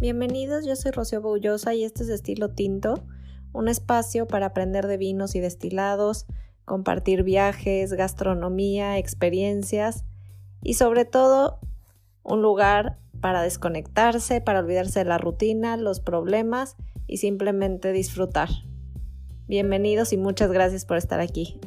Bienvenidos, yo soy Rocío Boullosa y este es Estilo Tinto, un espacio para aprender de vinos y destilados, compartir viajes, gastronomía, experiencias y sobre todo un lugar para desconectarse, para olvidarse de la rutina, los problemas y simplemente disfrutar. Bienvenidos y muchas gracias por estar aquí.